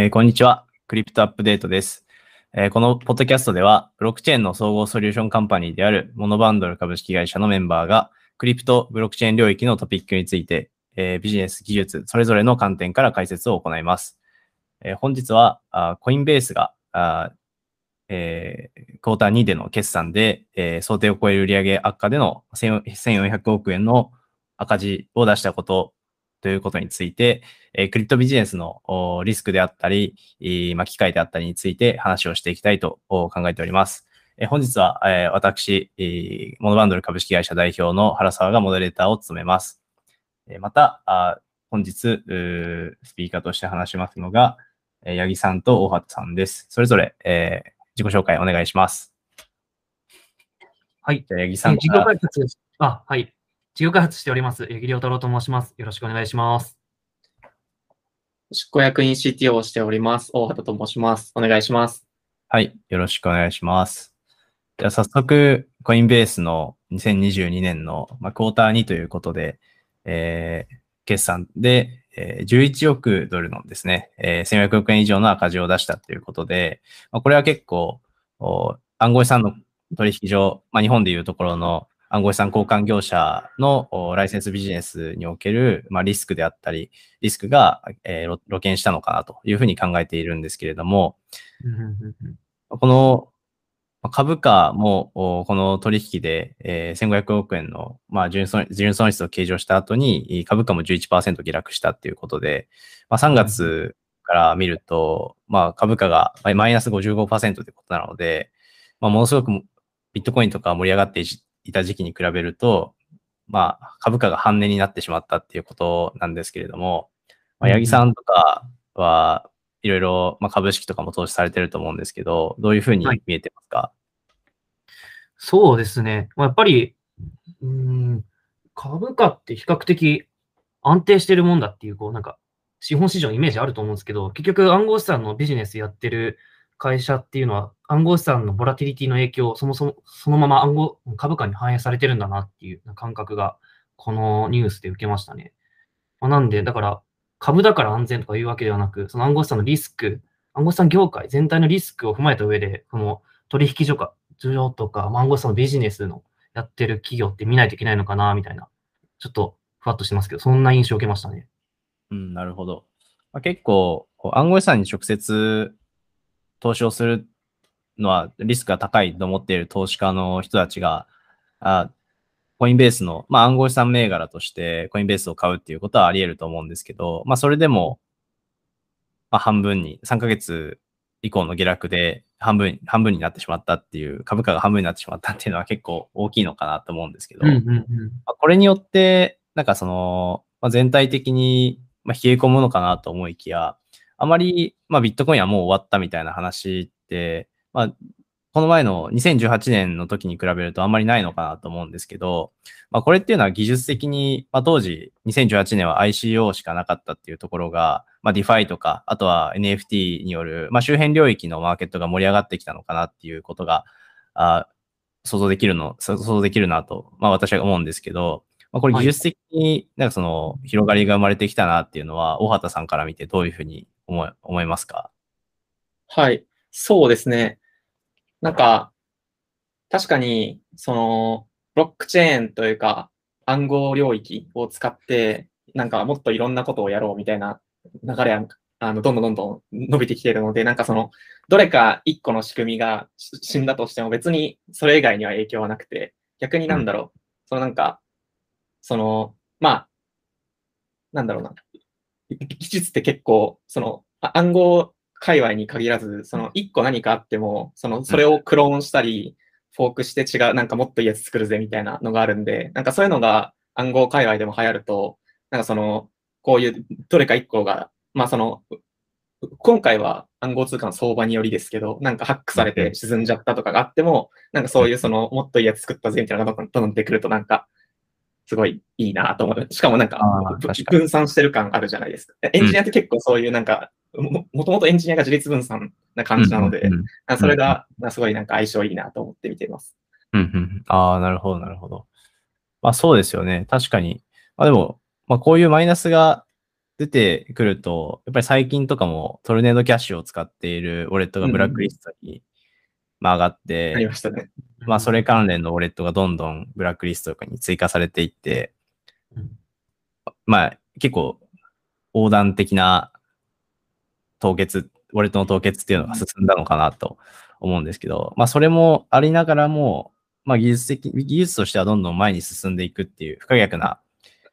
えーこんにちは。クリプトアップデートです。えーこのポッドキャストでは、ブロックチェーンの総合ソリューションカンパニーであるモノバンドル株式会社のメンバーが、クリプト、ブロックチェーン領域のトピックについて、えービジネス、技術、それぞれの観点から解説を行います。え本日は、あコインベースが、あえークォーター2での決算で、え想定を超える売上悪化での1400 1400億円の赤字を出したことということについて、えークリプトビジネスのおリスクであったり、えーまあ、機会であったりについて話をしていきたいとお考えております。えー本日は、えー私、えーモノバンドル株式会社代表の原沢がモデレーターを務めます。えーまた、あ本日、スピーカーとして話しますのが、えー八木さんと大畑さんです。それぞれ、えー自己紹介お願いします。はい。じゃあ八木さんから、あ、はい。事業開発しております。八木亮太郎と申します。よろしくお願いします。執行役員 CTO をしております。大畑と申します。お願いします。はい、よろしくお願いします。じゃあ早速、コインベースの2022年の、まあ、クォーター2ということで、えー決算で、えー11億ドルのですね、えー1400億円以上の赤字を出したということで、まあ、これは結構、お暗号資産の取引所、まあ、日本でいうところの暗号資産交換業者のおライセンスビジネスにおける、まあ、リスクであったり、リスクが、えー露露見したのかなというふうに考えているんですけれども、このまあ株価も、おこの取引で、えー1500億円の、まあ、純損純損失を計上した後に、株価も11%下落したっていうことで、まあ、3月から見ると、まあ、株価がまあマイナス55%ということなので、まあ、ものすごくビットコインとか盛り上がっていた時期に比べると、まあ、株価が半値になってしまったっていうことなんですけれども、まあ、八木さんとかは、いろいろ、まあ、株式とかも投資されてると思うんですけど、どういうふうにはい。見えてますか、そうですね。まあやっぱり、うーん、株価って比較的安定してるもんだっていう、こう、なんか、資本市場のイメージあると思うんですけど、結局暗号資産のビジネスやってる会社っていうのは、暗号資産のボラティリティの影響そもそも、そのまま暗号、株価に反映されてるんだなっていう感覚が、このニュースで受けましたね。まあ、なんで、だから、株だから安全とかいうわけではなく、その暗号資産のリスク、暗号資産業界全体のリスクを踏まえた上で、この取引所か、需要とか、暗号資産のビジネスのやってる企業って見ないといけないのかな、みたいな、ちょっとふわっとしてますけど、そんな印象を受けましたね。うん、なるほど。まあ、結構、暗号資産に直接投資をするのはリスクが高いと思っている投資家の人たちが、あコインベースの、まあ、暗号資産銘柄としてコインベースを買うっていうことはあり得ると思うんですけど、まあ、それでも、まあ、半分に、3ヶ月以降の下落で半分、半分になってしまったっていう、株価が半分になってしまったっていうのは結構大きいのかなと思うんですけど、うんうんうん。まあこれによって、なんかその、まあ、全体的にまあ冷え込むのかなと思いきや、あまり、まあ、ビットコインはもう終わったみたいな話って、まあ、この前の2018年の時に比べるとあんまりないのかなと思うんですけど、まあ、これっていうのは技術的に、まあ、当時2018年は ICO しかなかったっていうところが、まあ、DeFi とか、あとは NFT による、まあ、周辺領域のマーケットが盛り上がってきたのかなっていうことが、あ想像できるの、想像できるなと、まあ、私は思うんですけど、まあ、これはい技術的になんかその広がりが生まれてきたなっていうのは、大畑さんから見てどういうふうに思い思いますか？はい。そうですね。なんか、確かに、その、ブロックチェーンというか、暗号領域を使って、なんかもっといろんなことをやろうみたいな流れは、あの、どんどんどんどん伸びてきているので、なんかその、どれか一個の仕組みがし死んだとしても別にそれ以外には影響はなくて、逆になんだろう、そのなんか、その、まあ、なんだろうな、技術って結構、その、あ暗号界隈に限らず、その一個何かあっても、その、それをクローンしたり、フォークして違う、なんかもっといいやつ作るぜみたいなのがあるんで、なんかそういうのが暗号界隈でも流行ると、なんかその、こういうどれか一個が、まあその、今回は暗号通貨の相場によりですけど、なんかハックされて沈んじゃったとかがあっても、なんかそういうその、もっといいやつ作ったぜみたいなのがどんどん出てくると、なんか、すごいいいなと思う。しかもなんか分散してる感あるじゃないですか。エンジニアって結構そういうなんか、ももともとエンジニアが自立分散な感じなので、うんうんあそれがまあすごいなんか相性いいなと思って見ています。うんうんうんああ、なるほど、なるほど。まあそうですよね。確かに。まあでも、まあこういうマイナスが出てくると、やっぱり最近とかもトルネードキャッシュを使っているウォレットがブラックリストに、まあ上がって、ありましたね。まあそれ関連のウォレットがどんどんブラックリストとかに追加されていってうん、まあ結構横断的な凍結、ウォレットの凍結っていうのが進んだのかなと思うんですけど、まあそれもありながらも、まあ技術的、技術としてはどんどん前に進んでいくっていう不可逆な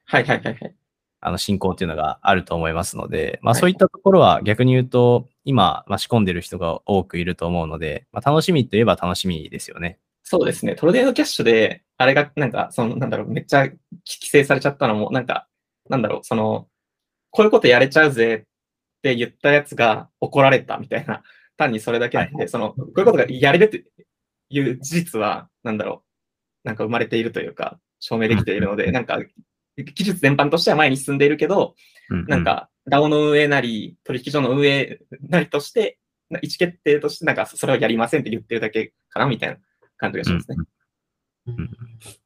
はいはいはいはい。あの進行っていうのがあると思いますので、まあはいそういったところは逆に言うと、今、まあ、仕込んでる人が多くいると思うので、まあ楽しみといえば楽しみですよね。そうですね。トルネードキャッシュで、あれが、なんか、その、なんだろう、めっちゃ規制されちゃったのも、なんか、なんだろう、その、こういうことやれちゃうぜって言ったやつが怒られたみたいな、単にそれだけなんで、はいその、こういうことがやれるっていう事実は、なんだろう、なんか生まれているというか、証明できているので、うんなんか、技術全般としては前に進んでいるけど、うんうん。なんか、DAO の運営なり、取引所の運営なりとして、な意思決定として、なんか、それをやりませんって言ってるだけかな、みたいな感じがしますね。うん。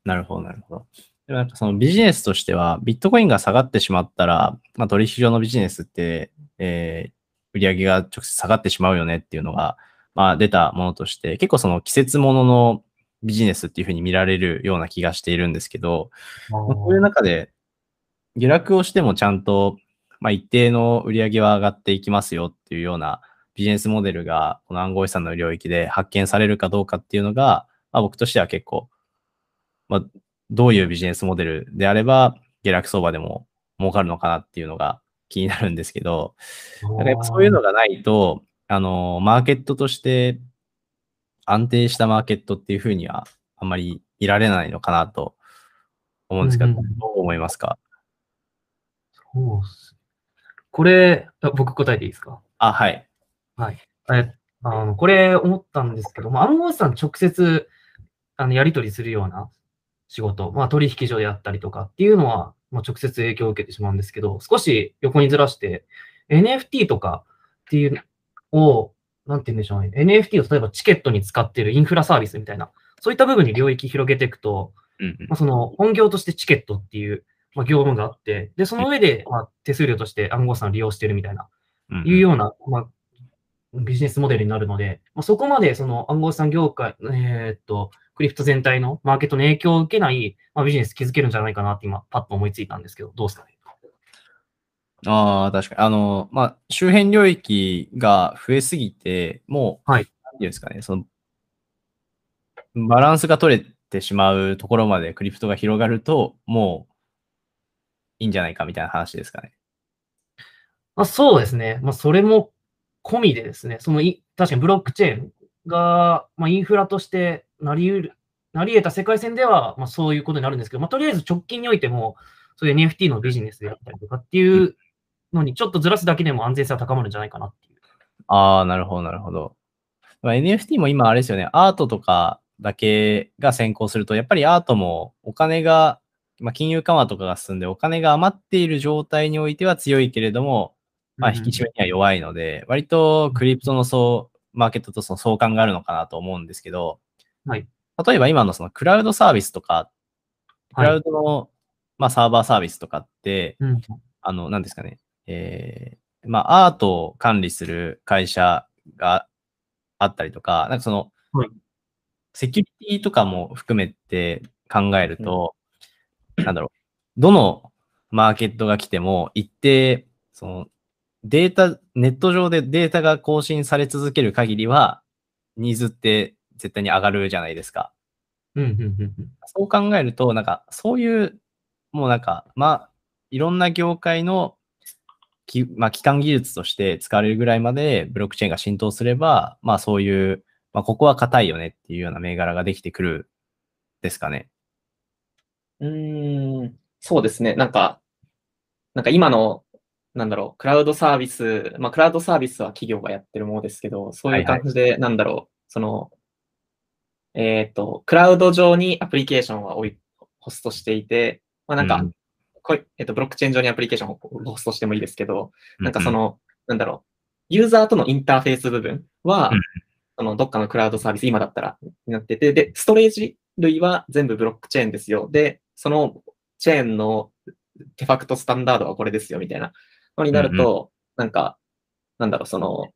なるほど、なるほど。でもなんかそのビジネスとしては、ビットコインが下がってしまったら、まあ、取引所のビジネスって、えー売り上げが直接下がってしまうよねっていうのが、まあ、出たものとして、結構その季節もののビジネスっていうふうに見られるような気がしているんですけど、まあそういう中で、下落をしてもちゃんと、まあ、一定の売り上げは上がっていきますよっていうようなビジネスモデルが、この暗号資産の領域で発見されるかどうかっていうのが、まあ、僕としては結構、まあ、どういうビジネスモデルであれば、下落相場でも儲かるのかなっていうのが気になるんですけど、なんかやっぱそういうのがないと、あの、マーケットとして安定したマーケットっていうふうにはあんまりいられないのかなと思うんですけど、うんうん。どう思いますか？そうっす。これ、あ僕答えていいですか？あ、はい。えあのこれ思ったんですけど、まあ、暗号資産直接あのやり取りするような仕事、まあ、取引所であったりとかっていうのは、まあ、直接影響を受けてしまうんですけど、少し横にずらして、NFT とかっていうのを、なんて言うんでしょうね。NFT を例えばチケットに使っているインフラサービスみたいな、そういった部分に領域広げていくと、うんうん。まあ、その本業としてチケットっていう、まあ、業務があって、で、その上で、まあ、手数料として暗号資産を利用しているみたいな、うん。いうような、まあ、ビジネスモデルになるので、まあ、そこまでその暗号資産業界、えーっと、クリプト全体のマーケットの影響を受けない、まあ、ビジネス築けるんじゃないかなって今、パッと思いついたんですけど、どうですかね？ああ、確かに。あの、まあ、周辺領域が増えすぎて、もう、はいなんていうんですかね、その、バランスが取れてしまうところまでクリプトが広がると、もう、いいんじゃないかみたいな話ですかね。まあ、そうですね。まあ、それも込みでですね、そのい、確かにブロックチェーンが、まあ、インフラとしてなり得る、なり得た世界線では、まあ、そういうことになるんですけど、まあ、とりあえず直近においても、そういう NFT のビジネスであったりとかっていうのに、ちょっとずらすだけでも安全性は高まるんじゃないかなっていう。ああ、なるほど、なるほど。まあ、NFT も今あれですよね、アートとかだけが先行すると、やっぱりアートもお金が、まあ、金融緩和とかが進んでお金が余っている状態においては強いけれども、まあ、引き締めには弱いので、割とクリプトのそう、マーケットとその相関があるのかなと思うんですけど、はい。例えば今のそのクラウドサービスとか、クラウドの、まあ、サーバーサービスとかって、うん。あの、なんですかね、えー、まあ、アートを管理する会社があったりとか、なんかその、はい。セキュリティとかも含めて考えると、なんだろう、どのマーケットが来ても一定、その、データ、ネット上でデータが更新され続ける限りは、ニーズって絶対に上がるじゃないですか。うんうんうんうんそう考えると、なんか、そういう、もうなんか、まあ、いろんな業界のき、まあ、基幹技術として使われるぐらいまでブロックチェーンが浸透すれば、まあ、そういう、まあ、ここは硬いよねっていうような銘柄ができてくるですかね。うーん、そうですね。なんか、なんか今の、なんだろう、クラウドサービス、まあ、クラウドサービスは企業がやってるものですけど、そういう感じで、なんだろう、その、えっと、クラウド上にアプリケーションはホストしていて、まあ、なんか、うんこいえっと、ブロックチェーン上にアプリケーションをホストしてもいいですけど、なんかそうん、の、なんだろう、ユーザーとのインターフェース部分はうん、そのどっかのクラウドサービス、今だったらになってて、で、ストレージ類は全部ブロックチェーンですよ。で、そのチェーンのデファクトスタンダードはこれですよ、みたいな。のになると、なんか、なんだろう、その、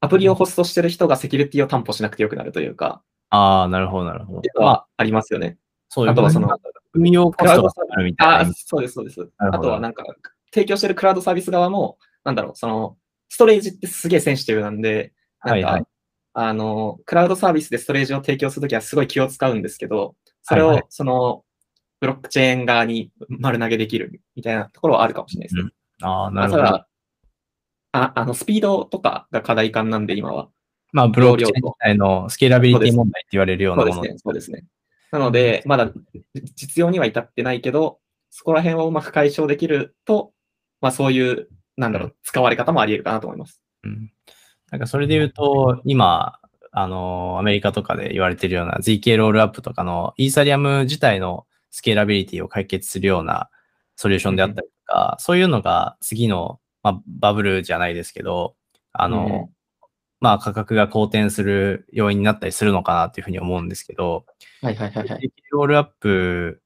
アプリをホストしてる人がセキュリティを担保しなくてよくなるというか、ああ、なるほど、なるほどはありますよね。そういうあとはその運用コストがあるみたいあな。そうです、そうです。あとはなんか、提供してるクラウドサービス側も、なんだろう、その、ストレージってすげえセンシティブなんで、なんか、はいはいあの、クラウドサービスでストレージを提供するときはすごい気を使うんですけど、それを、その、ブロックチェーン側に丸投げできるみたいなところはあるかもしれないですね。ああ、なるほど。ただ、ああの、スピードとかが課題感なんで、今は。まあ、ブロックチェーン自体のスケーラビリティ問題って言われるようなもの。そうですね、そうですね。なので、まだ実用には至ってないけど、そこら辺をうまく解消できると、まあそういう、なんだろう、使われ方もあり得るかなと思います。うんなんかそれで言うと、今、あの、アメリカとかで言われてるような ZK ロールアップとかのイーサリアム自体のスケーラビリティを解決するようなソリューションであったりとか、そういうのが次の、まあ、バブルじゃないですけど、あの、まあ価格が好転する要因になったりするのかなというふうに思うんですけど、はいはいはいはい。ロールアップ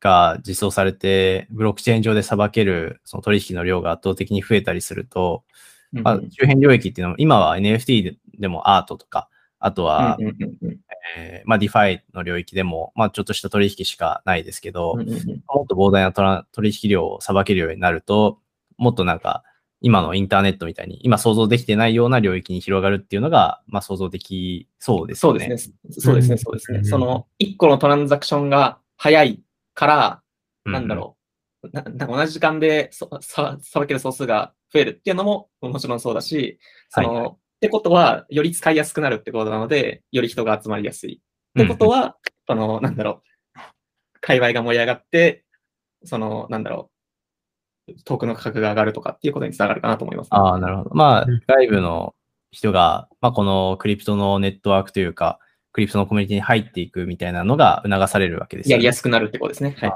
が実装されて、ブロックチェーン上で裁けるその取引の量が圧倒的に増えたりすると、まあ、うん周辺領域っていうのも、今は NFT ででもアートとか、あとは、うんうんうんうんえーまあ、DeFi の領域でも、まあ、ちょっとした取引しかないですけど、うんうんうんもっと膨大な取引量を裁けるようになると、もっとなんか、今のインターネットみたいに、今想像できてないような領域に広がるっていうのが、まあ、想像できそうですよね。そうですね。そうですね、そうですね。その、一個のトランザクションが早いから、なんだろう。ななんか同じ時間でそささばける総数が増えるっていうのももちろんそうだし、その、はいはってことは、より使いやすくなるってことなので、より人が集まりやすい。ってことは、その、なんだろう、界隈が盛り上がって、その、なんだろう、トークの価格が上がるとかっていうことにつながるかなと思います、ああ、なるほど。まあうん、外部の人が、まあ、このクリプトのネットワークというか、クリプトのコミュニティに入っていくみたいなのが促されるわけですよね。やりやすくなるってことですね。はい。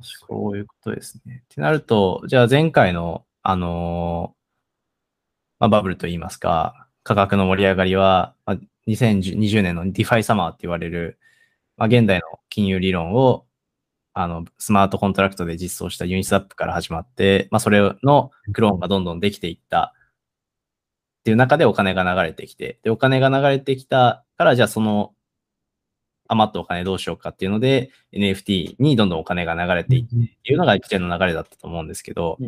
そういうことですね。ってなると、じゃあ前回の、あのーまあ、バブルといいますか、価格の盛り上がりは、まあ、2020年の DeFi サマーって言われる、まあ、現代の金融理論を、あの、スマートコントラクトで実装したユニスワップから始まって、まあ、それのクローンがどんどんできていったっていう中でお金が流れてきて、で、お金が流れてきたから、じゃあその余ったお金どうしようかっていうので、NFT にどんどんお金が流れていってっていうのが一連の流れだったと思うんですけど、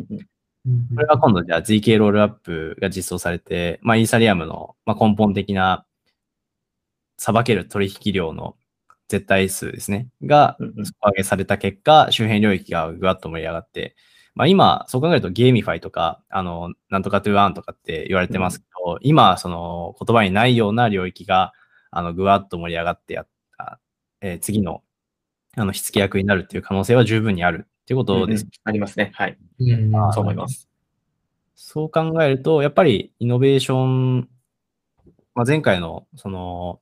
これが今度じゃあ ZK ロールアップが実装されて、まあイーサリアムのまあ根本的な裁ける取引量の絶対数ですね、がうんうん。底上げされた結果、周辺領域がぐわっと盛り上がって、まあ今、そう考えると GameFi とか、あの、なんとか to earn とかって言われてますけど、今、その言葉にないような領域が、あの、ぐわっと盛り上がってやった、えー次の、あの、火付け役になるっていう可能性は十分にあるっていうことです。うんうんありますね。はい。うんそう思います。そう考えると、やっぱりイノベーション、まあ、前回のその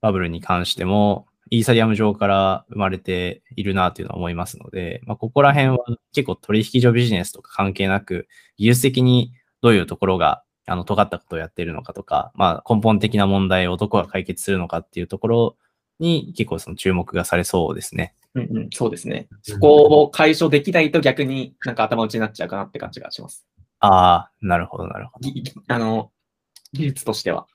バブルに関しても、イーサリアム上から生まれているなというのは思いますので、まあ、ここら辺は結構取引所ビジネスとか関係なく、技術的にどういうところがあの尖ったことをやっているのかとか、まあ、根本的な問題をどこが解決するのかっていうところに結構その注目がされそうですね。うんうん、そうですね。そこを解消できないと逆になんか頭打ちになっちゃうかなって感じがします。ああ、なるほど、なるほど。ぎあの、技術としては。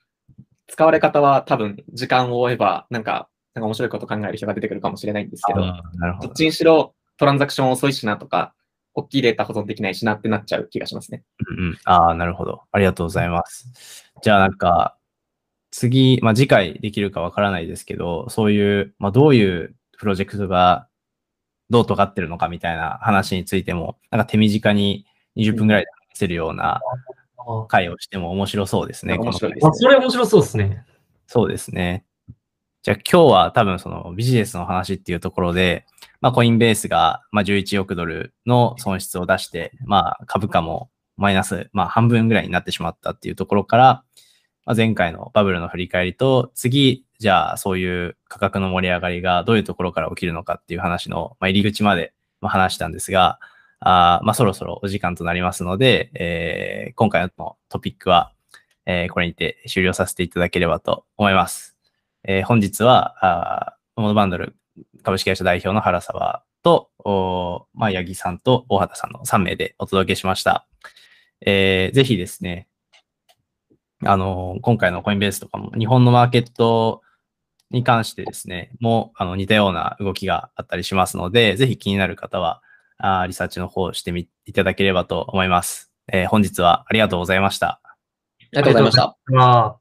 使われ方は多分時間を追えば、なんか、なんか面白いこと考える人が出てくるかもしれないんですけど、どどっ。ちにしろトランザクション遅いしなとか、大きいデータ保存できないしなってなっちゃう気がしますね。うんうん。ああ、なるほど。ありがとうございます。じゃあなんか、次、まあ次回できるかわからないですけど、そういう、まあどういうプロジェクトがどう尖ってるのかみたいな話についても、なんか手短に20分ぐらいで話せるようなあ回をしても面白そうですね。面白いですこの回あそれ面白そうですね。そうですね。じゃあ今日は多分そのビジネスの話っていうところで、まあコインベースがまあ11億ドルの損失を出して、まあ株価もマイナス、まあ半分ぐらいになってしまったっていうところから、まあ、前回のバブルの振り返りと、次、じゃあそういう価格の盛り上がりがどういうところから起きるのかっていう話の、ま、入り口まで話したんですが、あまあそろそろお時間となりますので、えー今回のトピックは、えーこれにて終了させていただければと思います。えー本日は、モノバンドル株式会社代表の原沢と、おまあ、八木さんと大畑さんの3名でお届けしました。えーぜひですね、あの、今回のコインベースとかも日本のマーケットに関してですね、もうあの似たような動きがあったりしますので、ぜひ気になる方は、あーリサーチの方をしてみいただければと思います。えー本日はありがとうございました。ありがとうございました。まあ、